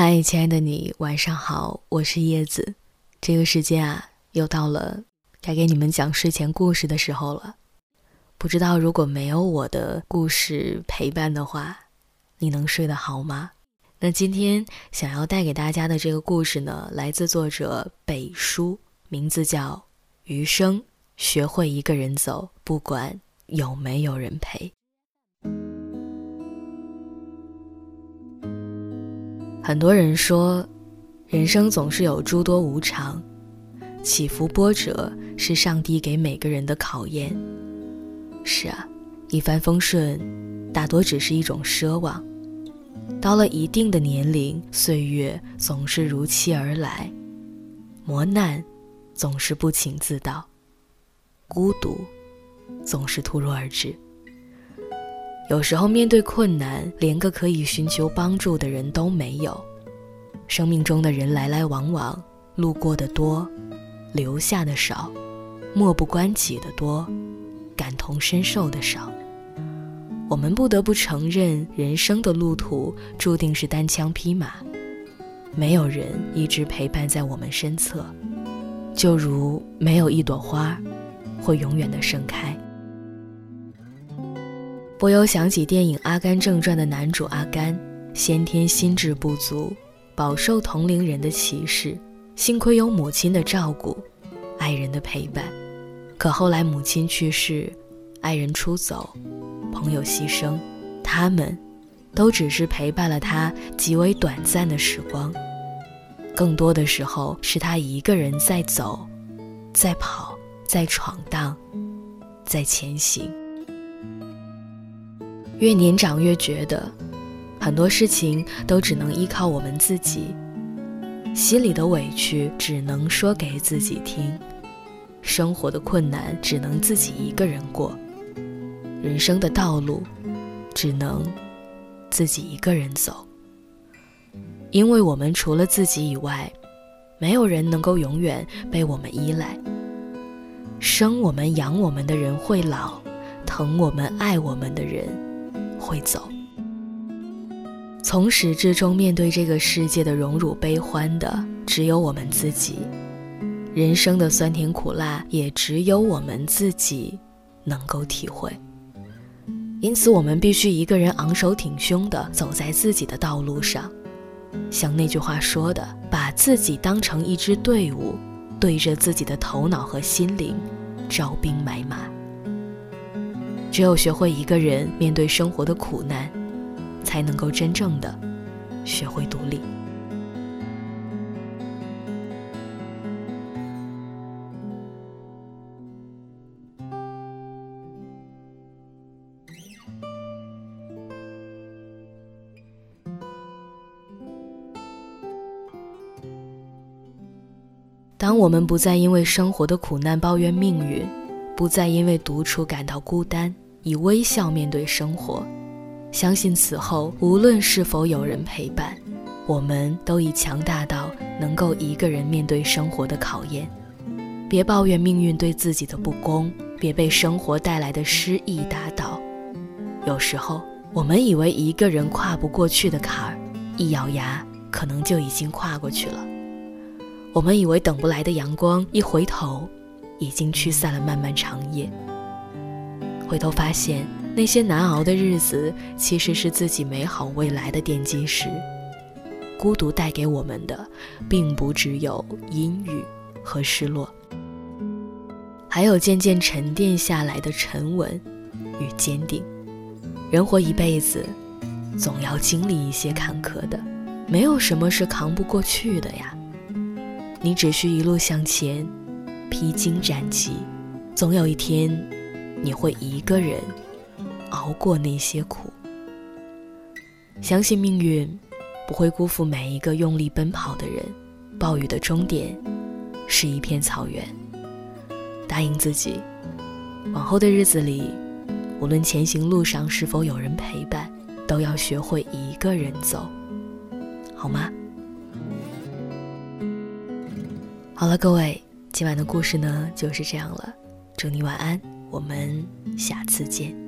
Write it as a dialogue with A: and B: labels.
A: 嗨，亲爱的你，晚上好，我是叶子。这个时间啊，又到了该给你们讲睡前故事的时候了。不知道如果没有我的故事陪伴的话，你能睡得好吗？那今天想要带给大家的这个故事呢，来自作者北叔，名字叫《余生学会一个人走，不管有没有人陪》。很多人说，人生总是有诸多无常，起伏波折是上帝给每个人的考验。是啊，一帆风顺，大多只是一种奢望。到了一定的年龄，岁月总是如期而来，磨难总是不请自到，孤独总是突如而至。有时候面对困难，连个可以寻求帮助的人都没有。生命中的人来来往往，路过的多，留下的少；漠不关己的多，感同身受的少。我们不得不承认，人生的路途注定是单枪匹马，没有人一直陪伴在我们身侧，就如没有一朵花会永远的盛开。不由想起电影《阿甘正传》的男主阿甘，先天心智不足，饱受同龄人的歧视。幸亏有母亲的照顾，爱人的陪伴。可后来母亲去世，爱人出走，朋友牺牲，他们，都只是陪伴了他极为短暂的时光。更多的时候，是他一个人在走，在跑，在闯荡，在前行。越年长越觉得，很多事情都只能依靠我们自己。心里的委屈只能说给自己听，生活的困难只能自己一个人过，人生的道路只能自己一个人走。因为我们除了自己以外，没有人能够永远被我们依赖。生我们养我们的人会老，疼我们爱我们的人。会走，从始至终面对这个世界的荣辱悲欢的，只有我们自己；人生的酸甜苦辣，也只有我们自己能够体会。因此，我们必须一个人昂首挺胸地走在自己的道路上，像那句话说的：“把自己当成一支队伍，对着自己的头脑和心灵，招兵买马。”只有学会一个人面对生活的苦难，才能够真正的学会独立。当我们不再因为生活的苦难抱怨命运。不再因为独处感到孤单，以微笑面对生活，相信此后无论是否有人陪伴，我们都已强大到能够一个人面对生活的考验。别抱怨命运对自己的不公，别被生活带来的失意打倒。有时候，我们以为一个人跨不过去的坎儿，一咬牙可能就已经跨过去了。我们以为等不来的阳光，一回头。已经驱散了漫漫长夜。回头发现，那些难熬的日子，其实是自己美好未来的奠基石。孤独带给我们的，并不只有阴郁和失落，还有渐渐沉淀下来的沉稳与坚定。人活一辈子，总要经历一些坎坷的，没有什么是扛不过去的呀。你只需一路向前。披荆斩棘，总有一天，你会一个人熬过那些苦。相信命运不会辜负每一个用力奔跑的人。暴雨的终点是一片草原。答应自己，往后的日子里，无论前行路上是否有人陪伴，都要学会一个人走，好吗？好了，各位。今晚的故事呢就是这样了，祝你晚安，我们下次见。